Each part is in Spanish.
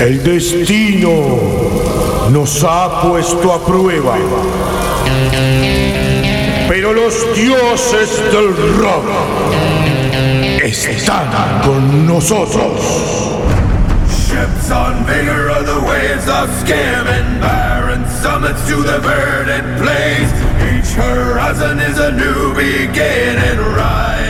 El destino nos ha puesto a prueba. Pero los dioses del rock están con nosotros. Ships on vigor of the waves of scam and barren summits to the verdant plains. Each horizon is a new beginning. Rise.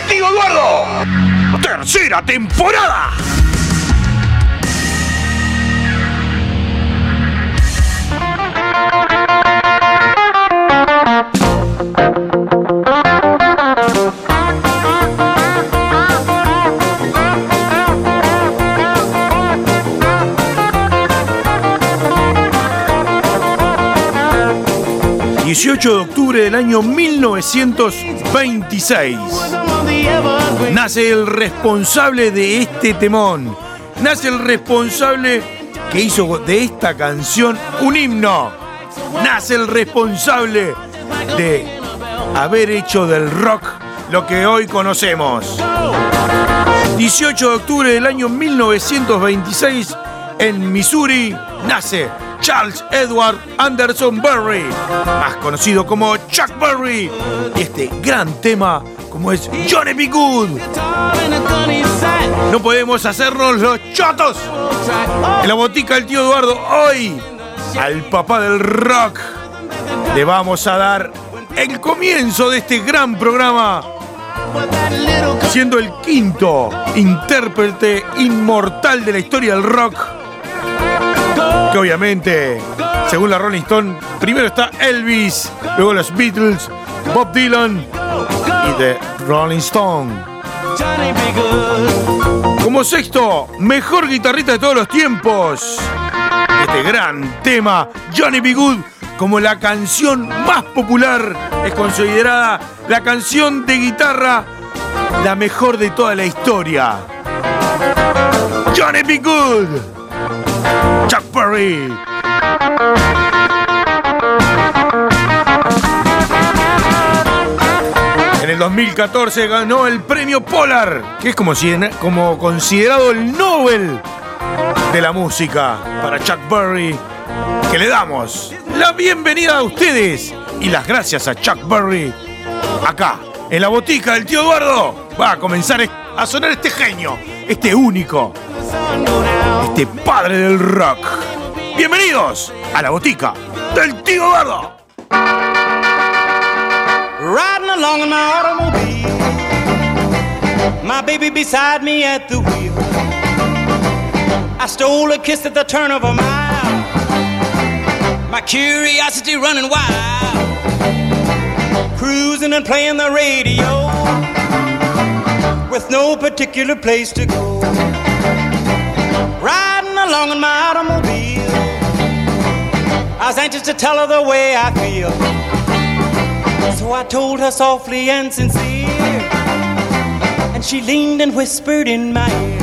Tercera temporada. ...18 de octubre del año 1926... Nace el responsable de este temón. Nace el responsable que hizo de esta canción un himno. Nace el responsable de haber hecho del rock lo que hoy conocemos. 18 de octubre del año 1926, en Missouri, nace Charles Edward Anderson Berry, más conocido como Chuck Berry, este gran tema como es Johnny B. Good. No podemos hacernos los chotos. En la botica del tío Eduardo, hoy, al papá del rock, le vamos a dar el comienzo de este gran programa, siendo el quinto intérprete inmortal de la historia del rock. Que obviamente, según la Rolling Stone, primero está Elvis, luego los Beatles, Bob Dylan y The Rolling Stone. Como sexto, mejor guitarrista de todos los tiempos. Este gran tema, Johnny B. Good, como la canción más popular, es considerada la canción de guitarra la mejor de toda la historia. Johnny B. Good. Chuck Berry. En el 2014 ganó el premio Polar, que es como, como considerado el Nobel de la música para Chuck Berry, que le damos la bienvenida a ustedes y las gracias a Chuck Berry acá, en la botica del tío Eduardo. Va a comenzar a sonar este genio, este único, este padre del rock. Bienvenidos a la botica del tío Eduardo. Riding along in my automobile, my baby beside me at the wheel. I stole a kiss at the turn of a mile, my curiosity running wild. Cruising and playing the radio with no particular place to go. Along in my automobile, I was anxious to tell her the way I feel. So I told her softly and sincere, and she leaned and whispered in my ear,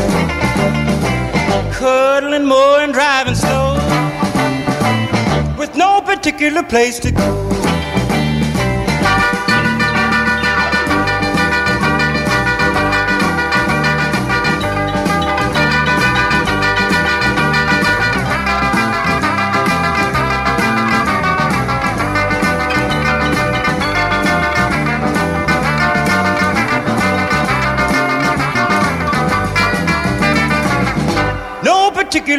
cuddling more and driving slow, with no particular place to go.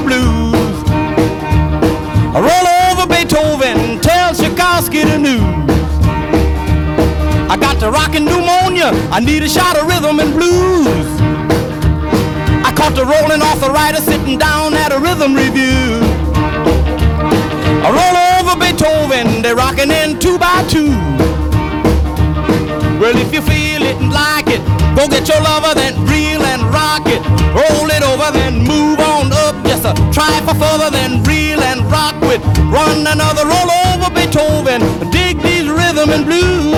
Blues. I roll over Beethoven, tell Tchaikovsky the news. I got the rockin' pneumonia, I need a shot of rhythm and blues. I caught the rolling arthritis sitting down at a rhythm review. I roll over Beethoven, they're rocking in two by two. Well, if you feel it and like it, go get your lover, then reel and rock it. Roll it over, then move try for further, then reel and rock with. Run another roll over Beethoven. Dig these rhythm and blues.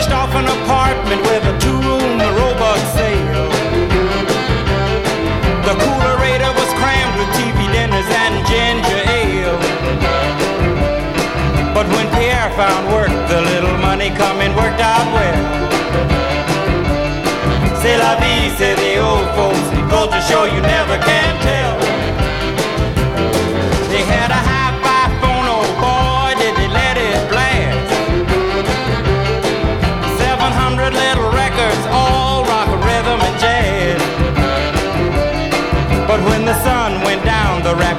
Furnished off an apartment with a two-room robot sale. The coolerator was crammed with TV dinners and ginger ale. But when Pierre found work, the little money coming worked out well. C'est la vie, say the old folks. To show you never can tell.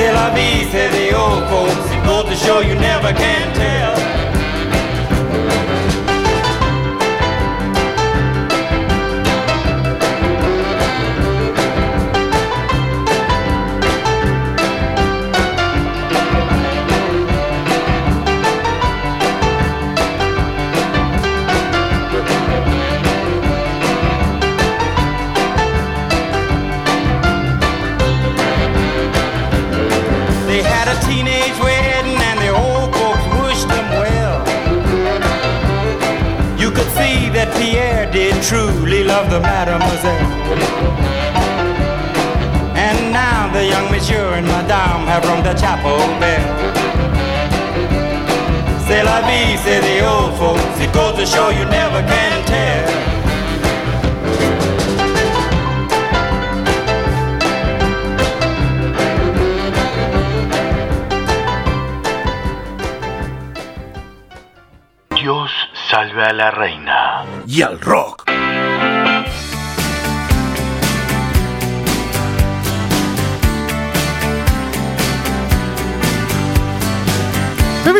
Tel Aviv, say they old folks, go to show you never can tell. The mademoiselle. And now the young monsieur and madame have rung the chapel bell. C'est la vie, say the old folks. It goes to show you never can tell. Dios salve a la reina y al rock.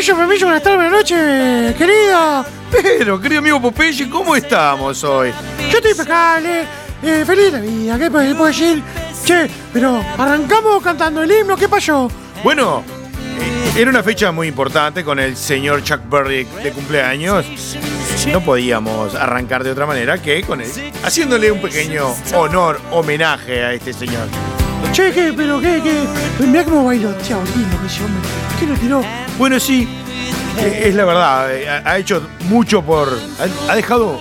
Pepillo, Pepillo, buenas tardes, buenas noches, querida. Pero, querido amigo Popeye, ¿cómo estamos hoy? Yo estoy impecable, eh, feliz de vida, ¿qué puedo decir? Che, pero arrancamos cantando el himno, ¿qué pasó? Bueno, eh, era una fecha muy importante con el señor Chuck Berry de cumpleaños. No podíamos arrancar de otra manera que con él, haciéndole un pequeño honor, homenaje a este señor. Che, ¿qué? ¿Pero qué? qué? Mirá cómo bailó, chao, lindo que ese hombre. ¿Qué lo tiró? Bueno, sí, eh, es la verdad. eh, Ha hecho mucho por. Ha, dejado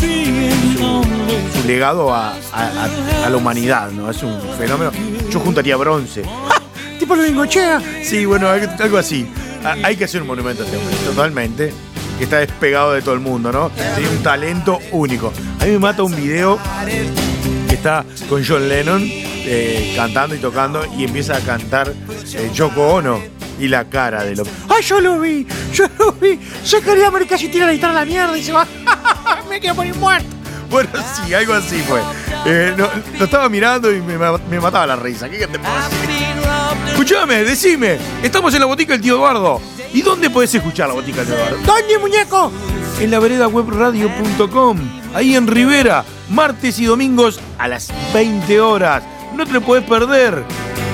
eh, su, su legado a, a- a- a la humanidad, ¿no? Es un fenómeno. Yo juntaría bronce. Tipo lo bingochea. Sí, bueno, algo así. Ha- Hay que hacer un monumento a este hombre, totalmente. Que está despegado de todo el mundo, ¿no? Tiene un talento único. A mí me mata un video que está con John Lennon eh, cantando y tocando y empieza a cantar eh, Yoko Ono y la cara de lo. ¡Ay, yo lo vi! ¡Yo lo vi! Se quería morir casi tira la guitarra a la mierda y se va. Me quiero morir muerto. Bueno, sí, algo así fue. Eh, no, lo estaba mirando y me, me mataba la risa. ¿Qué te puedo decir? Escuchame, decime. Estamos en la botica del tío Eduardo. ¿Y dónde podés escuchar la botica del tío Eduardo? ¿Dónde, muñeco? En la vereda webradio.com. Ahí en Rivera. Martes y domingos a las 20 horas. No te lo podés perder.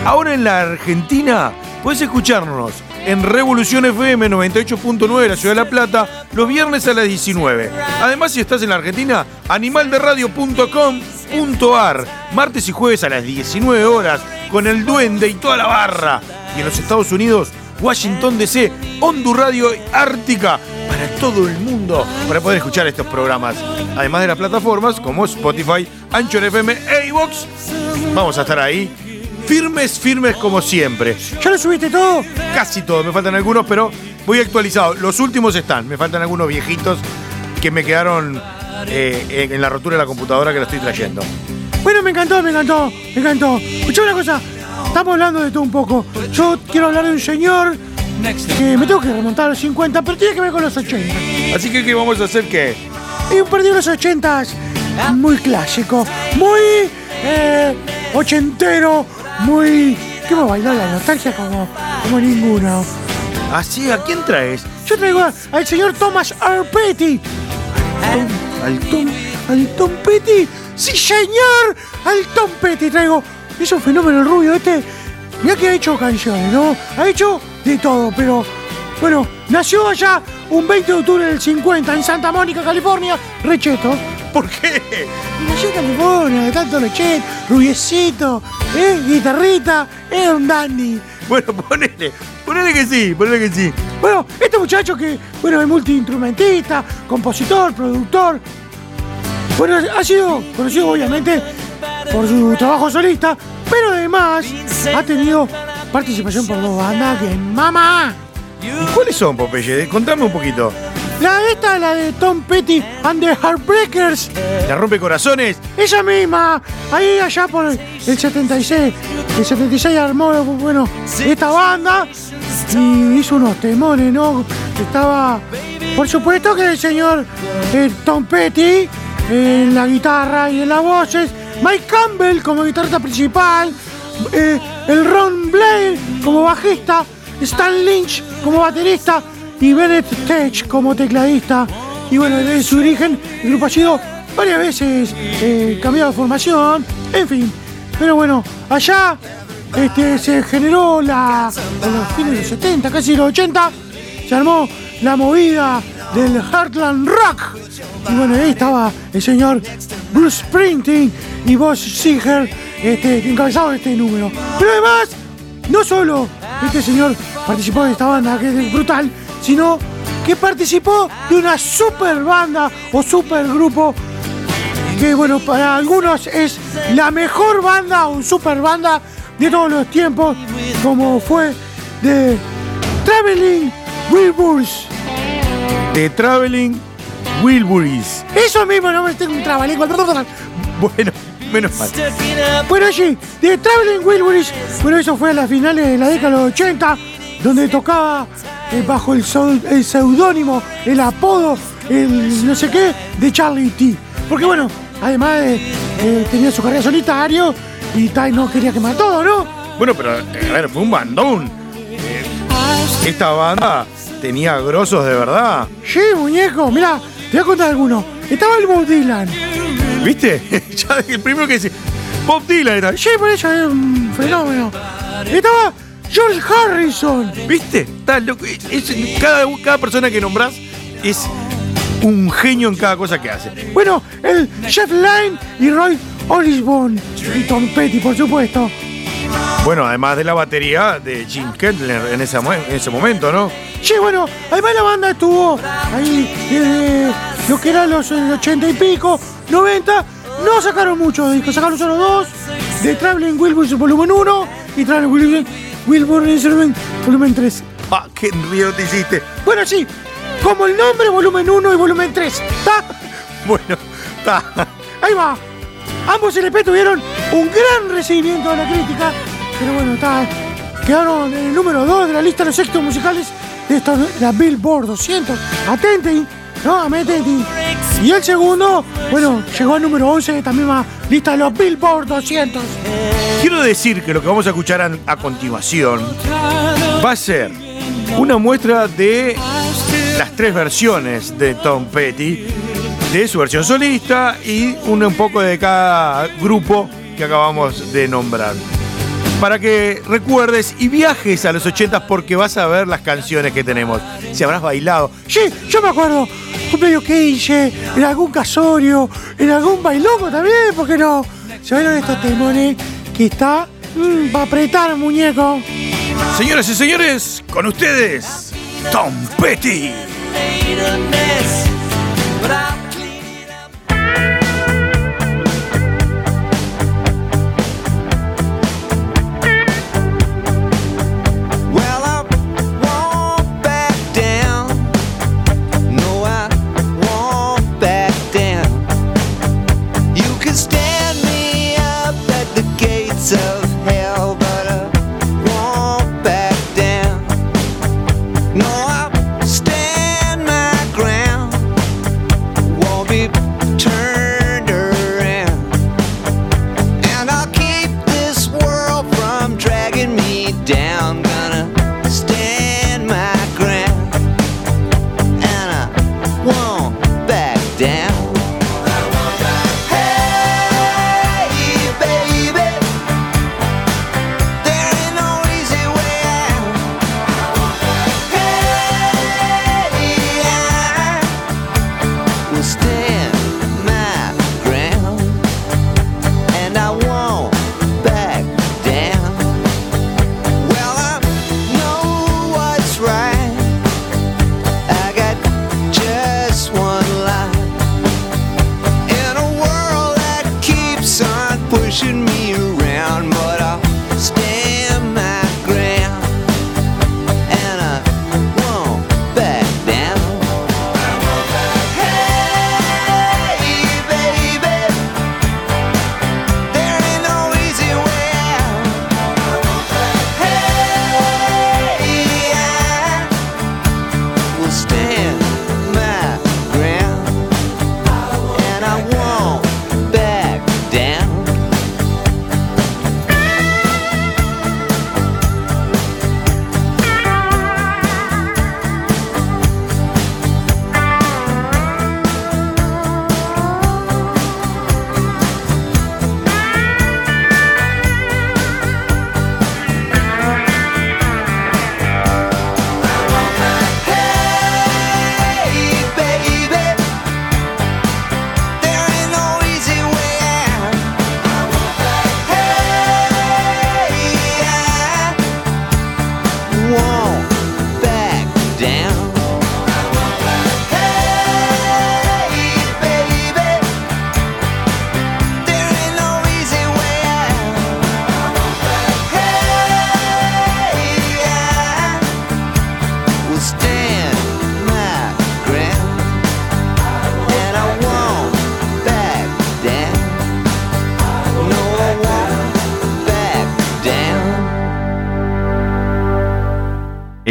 Ahora en la Argentina podés escucharnos en Revolución FM 98.9 de la Ciudad de La Plata los viernes a las 19. Además, si estás en la Argentina, animalderadio.com.ar martes y jueves a las 19 horas con el Duende y toda la barra. Y en los Estados Unidos, Washington DC, Hondu Radio Ártica para todo el mundo para poder escuchar estos programas. Además de las plataformas como Spotify, Anchor FM e iVoox. Vamos a estar ahí firmes, firmes como siempre. ¿Ya lo subiste todo? Casi todos, me faltan algunos, pero voy actualizado. Los últimos están, me faltan algunos viejitos que me quedaron eh, en, la rotura de la computadora que lo estoy trayendo. Bueno, me encantó, me encantó, me encantó. Escuchame una cosa, estamos hablando de todo un poco. Yo quiero hablar de un señor que me tengo que remontar a los 50, pero tiene que ver con los 80. Así que, ¿qué vamos a hacer? ¿Qué? Y un perdido de los 80 muy clásico, muy eh, ochentero, muy. que va a bailar la nostalgia como, como ninguno. Así, ¿a quién traes? Yo traigo a- al señor Thomas R. Petty. Al Tom. ¿Al Tom Petty? ¡Sí, señor! Al Tom Petty traigo. Es un fenómeno el rubio este. Mirá que ha hecho canciones, ¿no? Ha hecho de todo, pero. Bueno, nació allá un 20 de octubre del 50 en Santa Mónica, California. Recheto. ¿Por qué? Nació en California, de tanto lechet, rubiecito, ¿eh? Guitarrita, era un dandy. Bueno, ponele. Ponele que sí, ponele que sí. Bueno, este muchacho que, bueno, es multiinstrumentista, compositor, productor. Bueno, ha sido conocido obviamente por su trabajo solista, pero además ha tenido participación por dos bandas bien mamá. ¿Y cuáles son, Popeye? Contame un poquito. La esta, la de Tom Petty and the Heartbreakers, ¿La rompe corazones? esa misma, ahí allá por el 76, el 76 armó, bueno, esta banda y hizo unos temones, ¿no? Estaba, por supuesto que el señor eh, Tom Petty en la guitarra y en las voces, Mike Campbell como guitarrista principal, eh, el Ron Blair como bajista, Stan Lynch como baterista y Bennett Tech como tecladista. Y bueno, desde su origen, el grupo ha sido varias veces eh, cambiado de formación, en fin. Pero bueno, allá este, se generó la, en los fines de los 70, casi los 80, se armó la movida del Heartland Rock. Y bueno, ahí estaba el señor Bruce Springsteen y Boss Seger este, encabezado de este número. Pero además, no solo este señor participó de esta banda, que es brutal, sino que participó de una super banda o super grupo que bueno, para algunos es la mejor banda o super banda de todos los tiempos, como fue de Traveling Wilburys. De Traveling Wilburys. Eso mismo, no me tengo un trabalengua. Bueno, menos mal. Bueno, sí, de Traveling Wilburys, bueno, eso fue a las finales de la década de los 80, donde tocaba eh, bajo el, el seudónimo, el apodo, el no sé qué, de Charlie T. Porque bueno, además de, eh, tenía su carrera solitario y Tai no quería quemar todo, ¿no? Bueno, pero eh, a ver, fue un bandón. Eh, esta banda tenía grosos de verdad. Sí, muñeco, mira, te voy a contar alguno. Estaba el Bob Dylan. ¿Viste? ya el primero que dice. Bob Dylan era. Sí, por eso es un fenómeno. Estaba George Harrison. ¿Viste? Está loco. Es- cada, cada persona que nombrás es un genio en cada cosa que hace. Bueno, el Jeff Lynne y Roy Osborne. Y Tom Petty, por supuesto. Bueno, además de la batería de Jim Kentler en ese, mo- en ese momento, ¿no? Sí, bueno, además la banda estuvo ahí desde lo que eran los eh, 80 y pico, 90. No sacaron muchos discos, sacaron solo dos. De Traveling Wilburys volumen 1 y Traveling Wilburys volumen 3. ¡Ah, qué río te hiciste! Bueno, sí, como el nombre, volumen 1 y volumen 3. ¿Está? Bueno, está. Ahí va. Ambos LP tuvieron un gran recibimiento de la crítica, pero bueno, está, quedaron en el número 2 de la lista de los éxitos musicales de esta, la Billboard 200. Atenten, ¿no? Atenten. Y el segundo, bueno, llegó al número 11 de esta misma lista de los Billboard 200. Quiero decir que lo que vamos a escuchar a, a continuación va a ser una muestra de las tres versiones de Tom Petty, de su versión solista y un, un poco de cada grupo que acabamos de nombrar. Para que recuerdes y viajes a los 80 porque vas a ver las canciones que tenemos. Si habrás bailado. Sí, yo me acuerdo, cumpleaños que hice, en algún casorio, en algún bailongo también, ¿por qué no? Se vieron estos temones que está para apretar, muñeco. Señoras y señores, con ustedes, Tom Petty.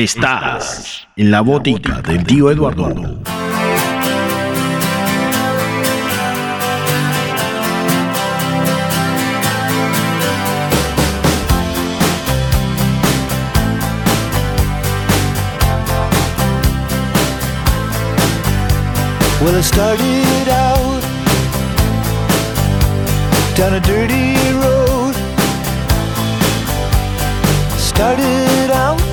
Estás en la botica del tío Eduardo. Well, I started out down a dirty road. Started out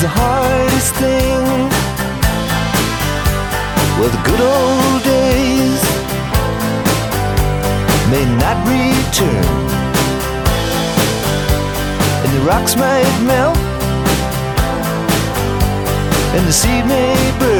The hardest thing. Well, the good old days may not return and the rocks might melt, and the seed may burn.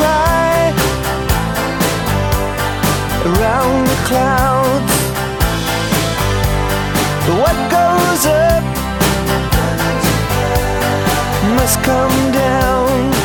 Fly around the clouds. What goes up must come down.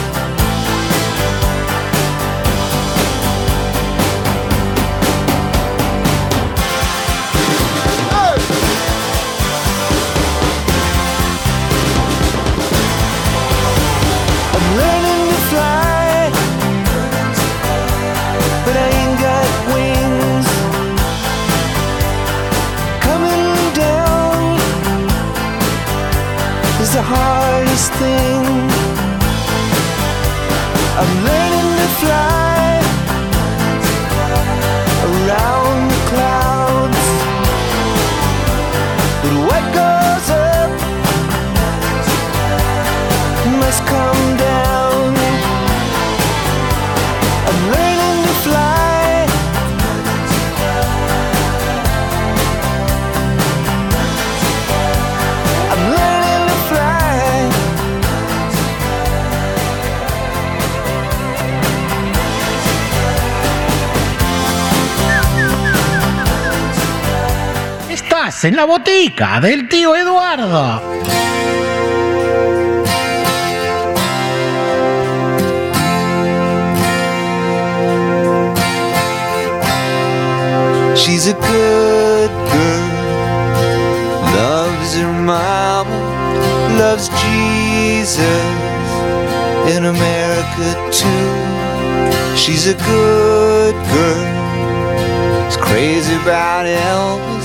En la botica del tío Eduardo. She's a good girl, loves her mama, loves Jesus in America too. She's a good girl, is crazy about Elvis,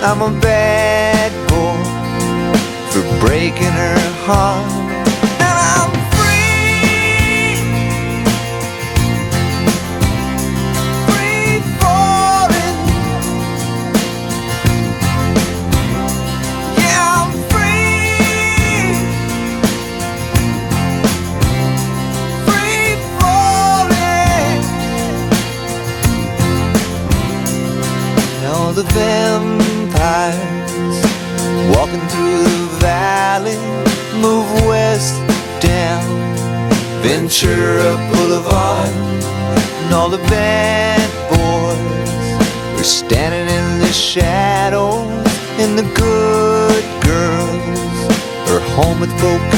I'm a bad boy for breaking her heart. Ventura Boulevard, and all the bad boys were standing in the shadows, and the good girls are home with broken.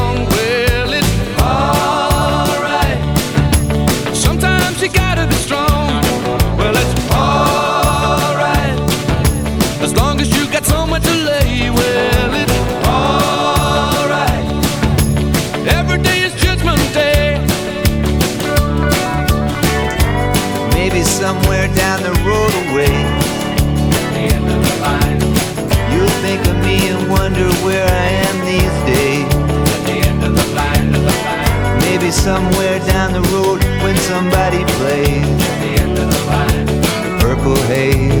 somewhere down the road when somebody plays at the end of the line the purple haze.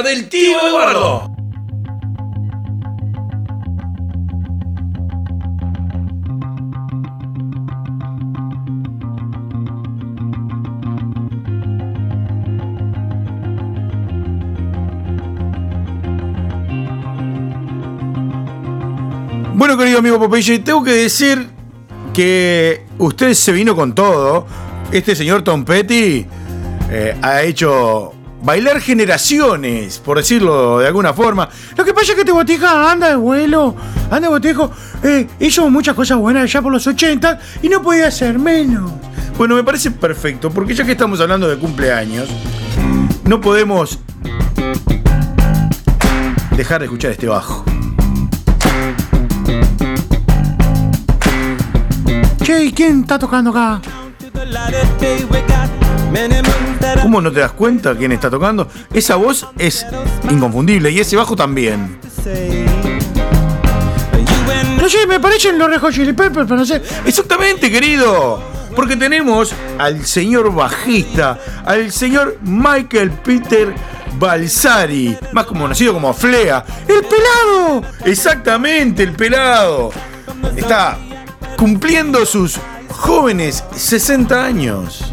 Del tío Eduardo. Bueno, querido amigo Popeye, tengo que decir que usted se vino con todo. Este señor Tom Petty eh, ha hecho bailar generaciones, por decirlo de alguna forma. Lo que pasa es que botica anda de vuelo, anda de botejo. Eh, hizo muchas cosas buenas allá por los 80 y no podía ser menos. Bueno, me parece perfecto, porque ya que estamos hablando de cumpleaños, no podemos dejar de escuchar este bajo. Che, ¿y quién está tocando acá? ¿Cómo no te das cuenta quién está tocando? Esa voz es inconfundible y ese bajo también. No sé, me parecen los Red Hot Chili Peppers, pero no sé. Exactamente, querido. Porque tenemos al señor bajista, al señor Michael Peter Balsari, más conocido como Flea. ¡El pelado! Exactamente, el pelado. Está cumpliendo sus jóvenes 60 años.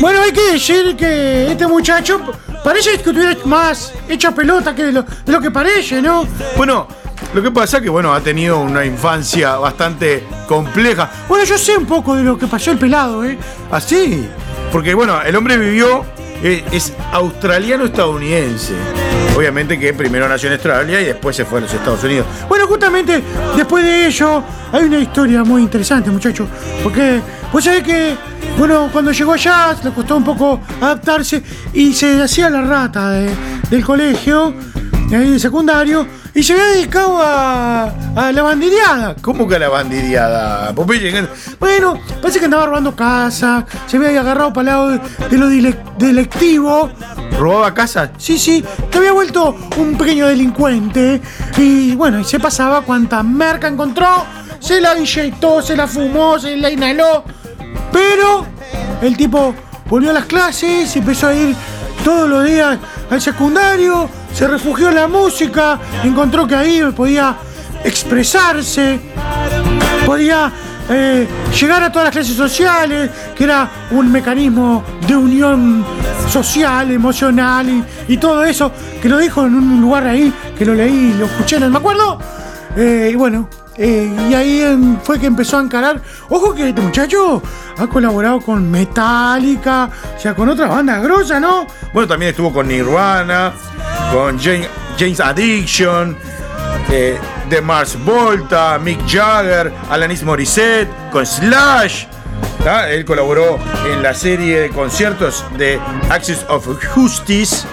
Bueno, hay que decir que este muchacho parece que tuviera más hecha pelota que de lo, de lo que parece, ¿no? Bueno, lo que pasa que bueno, ha tenido una infancia bastante compleja. Bueno, yo sé un poco de lo que pasó el pelado, ¿eh? Así. Porque bueno, el hombre vivió, eh, es australiano-estadounidense. Obviamente que primero nació en Australia y después se fue a los Estados Unidos. Bueno, justamente después de ello hay una historia muy interesante, muchacho. Porque, pues sabés que, bueno, cuando llegó allá le costó un poco adaptarse y se hacía la rata de- del colegio, de secundario, y se había dedicado a, a la bandideada. ¿Cómo que la bandideada? Popeye? Bueno, parece que andaba robando casa, se había agarrado para el lado de, de lo delictivo. ¿Robaba casa? Sí, sí, te había vuelto un pequeño delincuente. Y bueno, y se pasaba cuanta merca encontró, se la inyectó, se la fumó, se la inhaló. Pero el tipo volvió a las clases y empezó a ir todos los días al secundario, se refugió en la música, encontró que ahí podía expresarse, podía eh, llegar a todas las clases sociales, que era un mecanismo de unión social, emocional y, y todo eso, que lo dijo en un lugar ahí, que lo leí, lo escuché, no me acuerdo. Eh, y bueno, eh, y ahí fue que empezó a encarar. Ojo que este muchacho ha colaborado con Metallica, o sea, con otra banda grosa, ¿no? Bueno, también estuvo con Nirvana, con James, Addiction, eh, Mars Volta, Mick Jagger, Alanis Morissette, con Slash. Él colaboró en la serie de conciertos de Axis of Justice,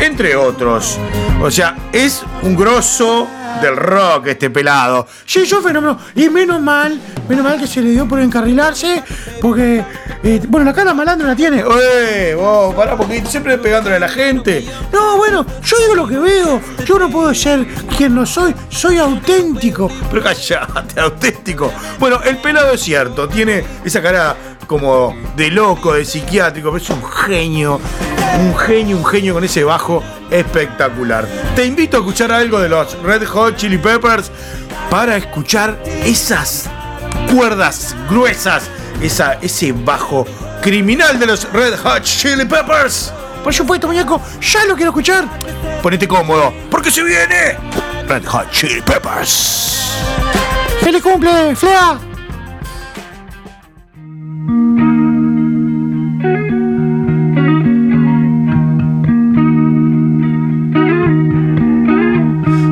entre otros. O sea, es un grosso del rock este pelado. Sí, yo fenómeno. Y menos mal, menos mal que se le dio por encarrilarse, porque, eh, bueno, la cara malandro la tiene. ¡Eh! Vos, pará, porque siempre pegándole a la gente. No, bueno, yo digo lo que veo. Yo no puedo ser quien no soy. Soy auténtico. Pero callate, auténtico. Bueno, el pelado es cierto, tiene esa cara como de loco, de psiquiátrico, pero es un genio. Un genio, un genio con ese bajo espectacular. Te invito a escuchar algo de los Red Hot Chili Peppers para escuchar esas cuerdas gruesas, esa, ese bajo criminal de los Red Hot Chili Peppers. Por supuesto, muñeco, ya lo quiero escuchar. Ponete cómodo, porque se viene Red Hot Chili Peppers. ¡Feliz cumple, Flea!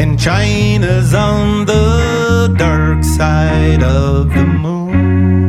And China's on the dark side of the moon.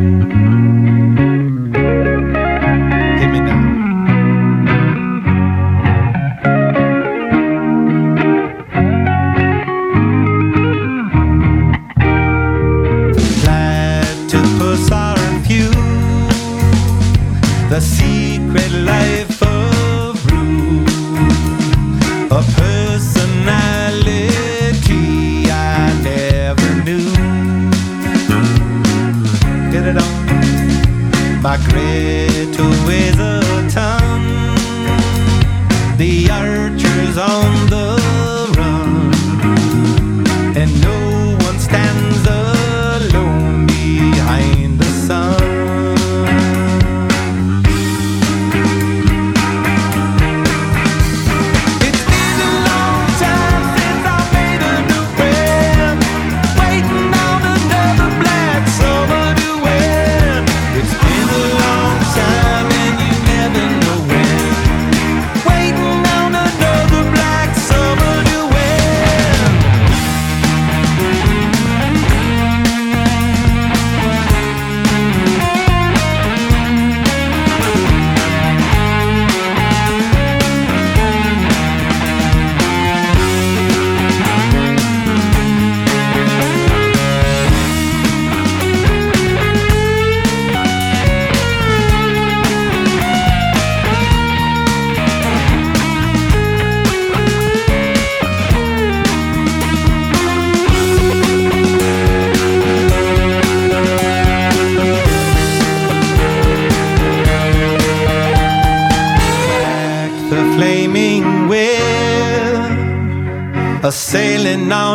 Christmas.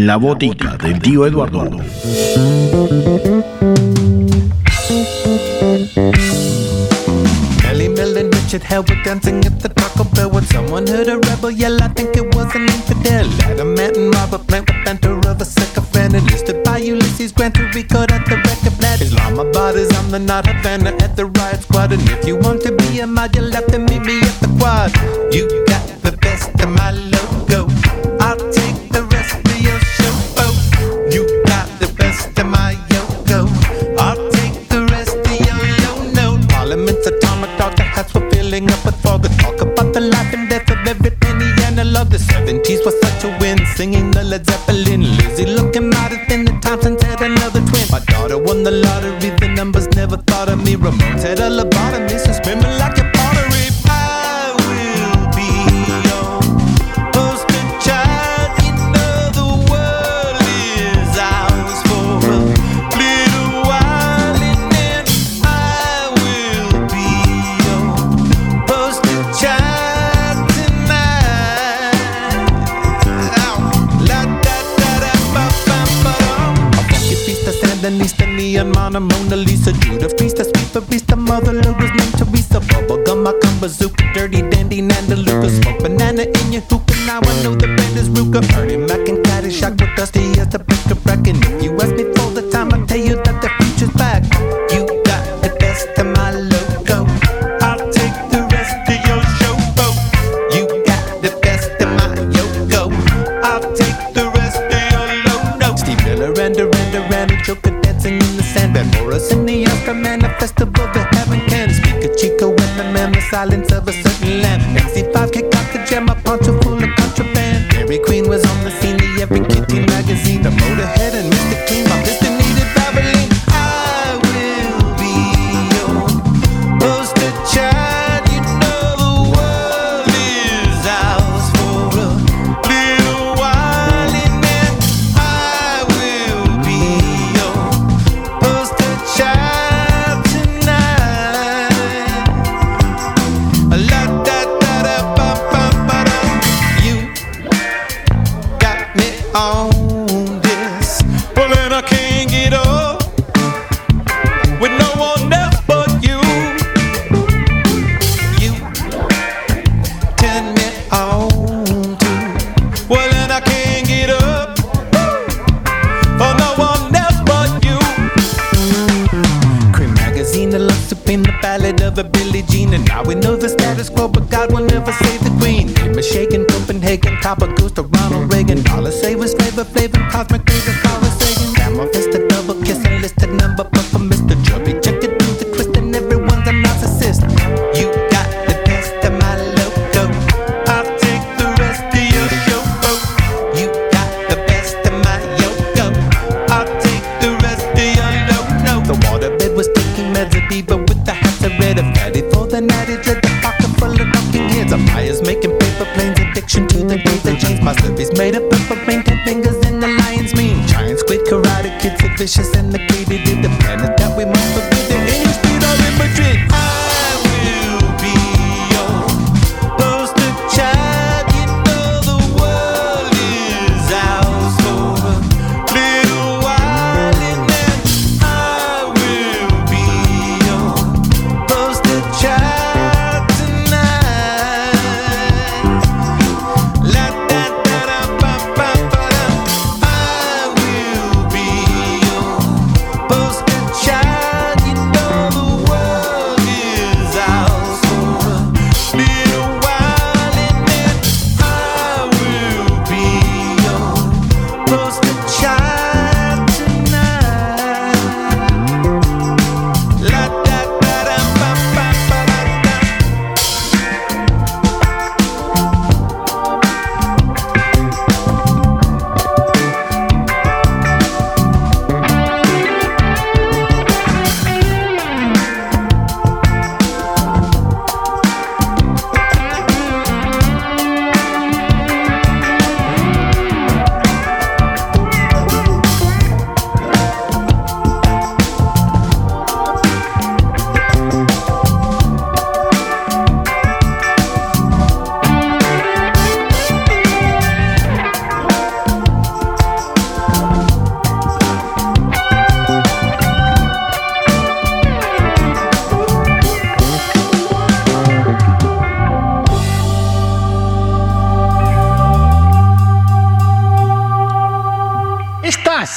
En la botica del tío Eduardo. Richard Hell were dancing at the Taco Bell when someone heard a rebel yell. I think it was an infidel. Adam and Robert Plant with banter of a sycophant. Enlisted by Ulysses Grant to record at the record plant. Islamabad is on the not Havana at the riot squad. And if you want to be a mod, you'll have to meet me at the quad. You heaven. Cheese was such a win, singing the Led Zeppelin. Lizzie looking mighty thin, the Thompsons had another twin. My daughter won the lottery, the numbers never thought of me. Remote had a lobotomy,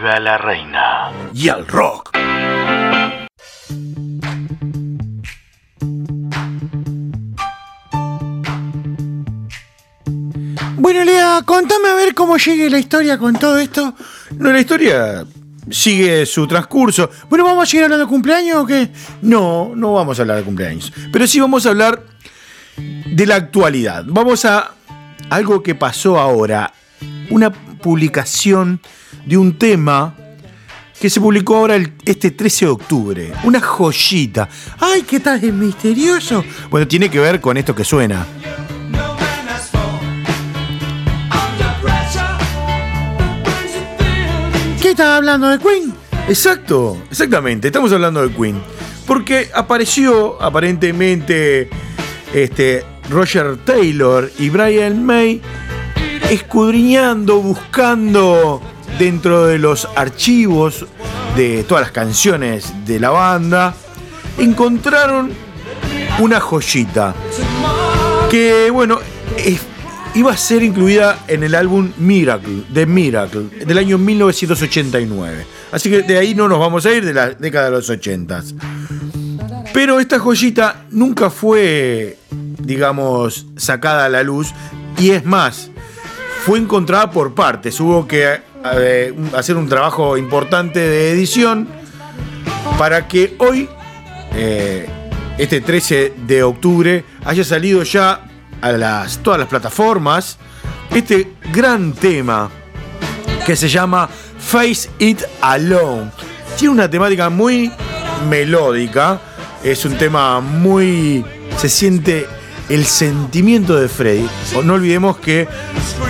Salve a la reina. Y al rock. Bueno, Lea, contame a ver cómo llegue la historia con todo esto. No, la historia sigue su transcurso. Bueno, ¿vamos a seguir hablando de cumpleaños o qué? No, no vamos a hablar de cumpleaños. Pero sí vamos a hablar de la actualidad. Vamos a algo que pasó ahora. Una publicación de un tema que se publicó ahora el- este 13 de octubre. Una joyita. ¡Ay, qué tal es misterioso! Bueno, tiene que ver con esto que suena. ¿Qué estás hablando de Queen? Exacto, exactamente. Estamos hablando de Queen. Porque apareció aparentemente este, Roger Taylor y Brian May escudriñando, buscando dentro de los archivos de todas las canciones de la banda, encontraron una joyita que, bueno, iba a ser incluida en el álbum Miracle, de Miracle, del año 1989. Así que de ahí no nos vamos a ir de la década de los 80. Pero esta joyita nunca fue, digamos, sacada a la luz. Y es más, fue encontrada por partes. Hubo que eh, hacer un trabajo importante de edición para que hoy, eh, este 13 de octubre, haya salido ya a las, todas las plataformas este gran tema que se llama Face It Alone. Tiene una temática muy melódica, es un tema muy... se siente el sentimiento de Freddy. No olvidemos que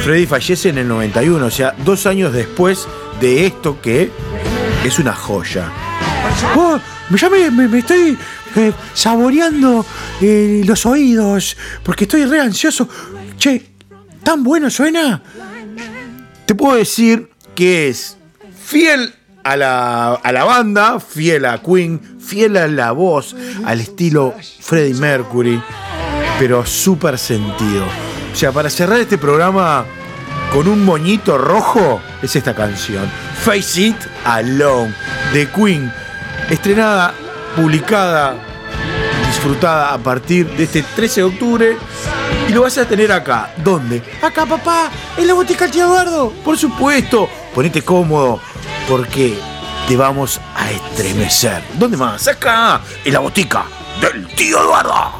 Freddy fallece en el 91, o sea, dos años después de esto que es una joya. Oh, ya me, me- me estoy eh, saboreando eh, los oídos porque estoy re ansioso. Che, ¿tan bueno suena? Te puedo decir que es fiel a la, a la banda, fiel a Queen, fiel a la voz, al estilo Freddie Mercury, pero súper sentido. O sea, para cerrar este programa con un moñito rojo, es esta canción. Face It Alone, de Queen, estrenada, publicada, disfrutada a partir de este 13 de octubre. Y lo vas a tener acá. ¿Dónde? Acá, papá, en la botica del tío Eduardo. Por supuesto, ponete cómodo, porque te vamos a estremecer. ¿Dónde más? Acá, en la botica del tío Eduardo.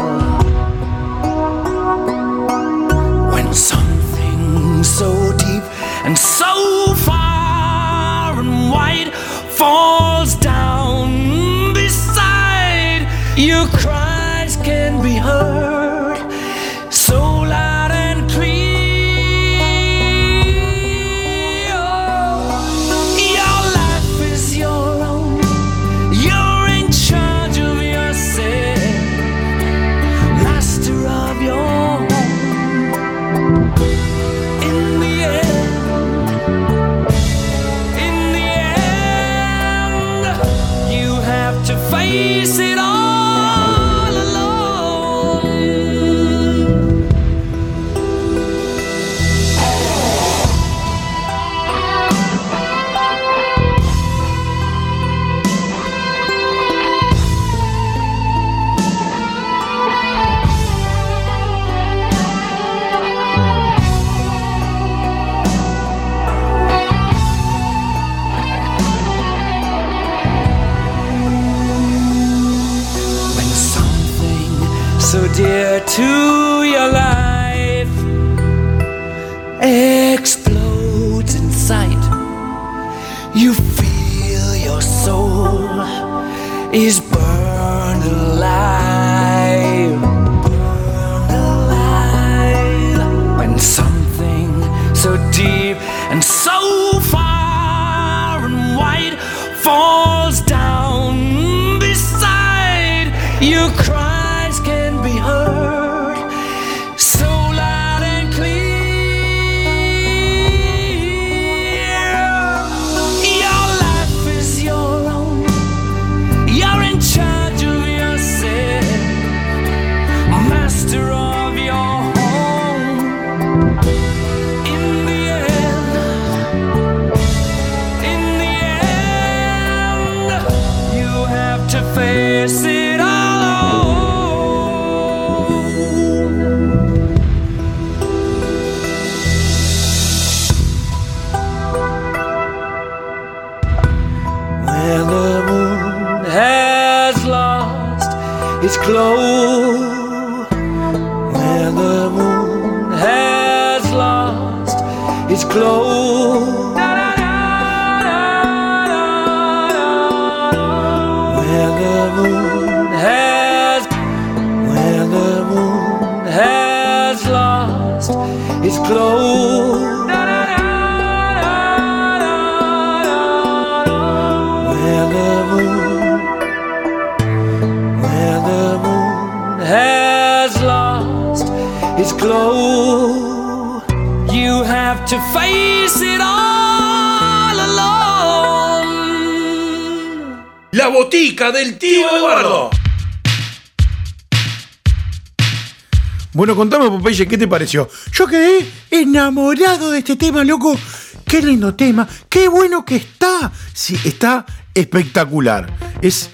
Popeye, ¿qué te pareció? Yo quedé enamorado de este tema, loco. Qué lindo tema, qué bueno que está. Sí, está espectacular. Es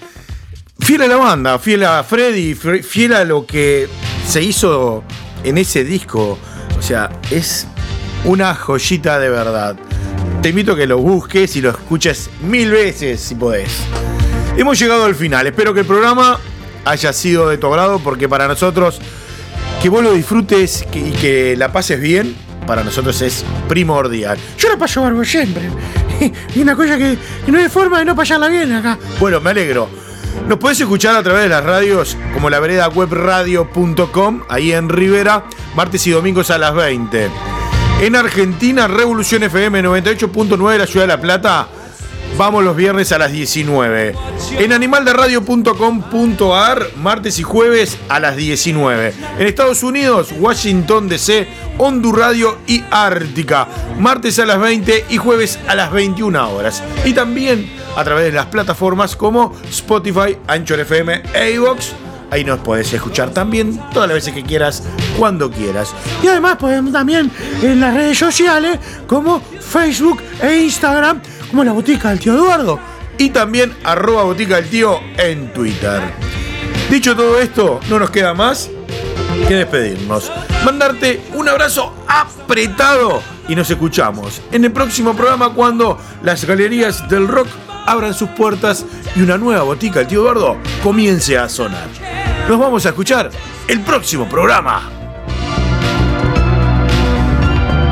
fiel a la banda, fiel a Freddy, fre- fiel a lo que se hizo en ese disco. O sea, es Una joyita de verdad. Te invito a que lo busques y lo escuches mil veces si podés. Hemos llegado al final. Espero que el programa haya sido de tu agrado porque para nosotros que vos lo disfrutes y que la pases bien, para nosotros es primordial. Yo la paso barbo siempre. Y una cosa que, que no hay forma de no pasarla bien acá. Bueno, me alegro. Nos podés escuchar a través de las radios como la vereda webradio.com, ahí en Rivera, martes y domingos a las 20. En Argentina, Revolución FM 98.9 de la Ciudad de La Plata, vamos los viernes a las 19. En animalderadio.com.ar, martes y jueves a las 19. En Estados Unidos, Washington DC, Hondur Radio y Ártica, martes a las 20 y jueves a las 21 horas. Y también a través de las plataformas como Spotify, Anchor FM e iVoox. Ahí nos podés escuchar también todas las veces que quieras, cuando quieras. Y además podemos también en las redes sociales como Facebook e Instagram, como la botica del tío Eduardo. Y también arroba botica del tío en Twitter. Dicho todo esto, no nos queda más que despedirnos. Mandarte un abrazo apretado y nos escuchamos en el próximo programa cuando las galerías del rock abran sus puertas y una nueva botica del tío Eduardo comience a sonar. Nos vamos a escuchar el próximo programa.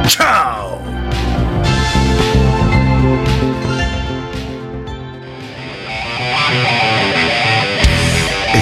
¡Chao!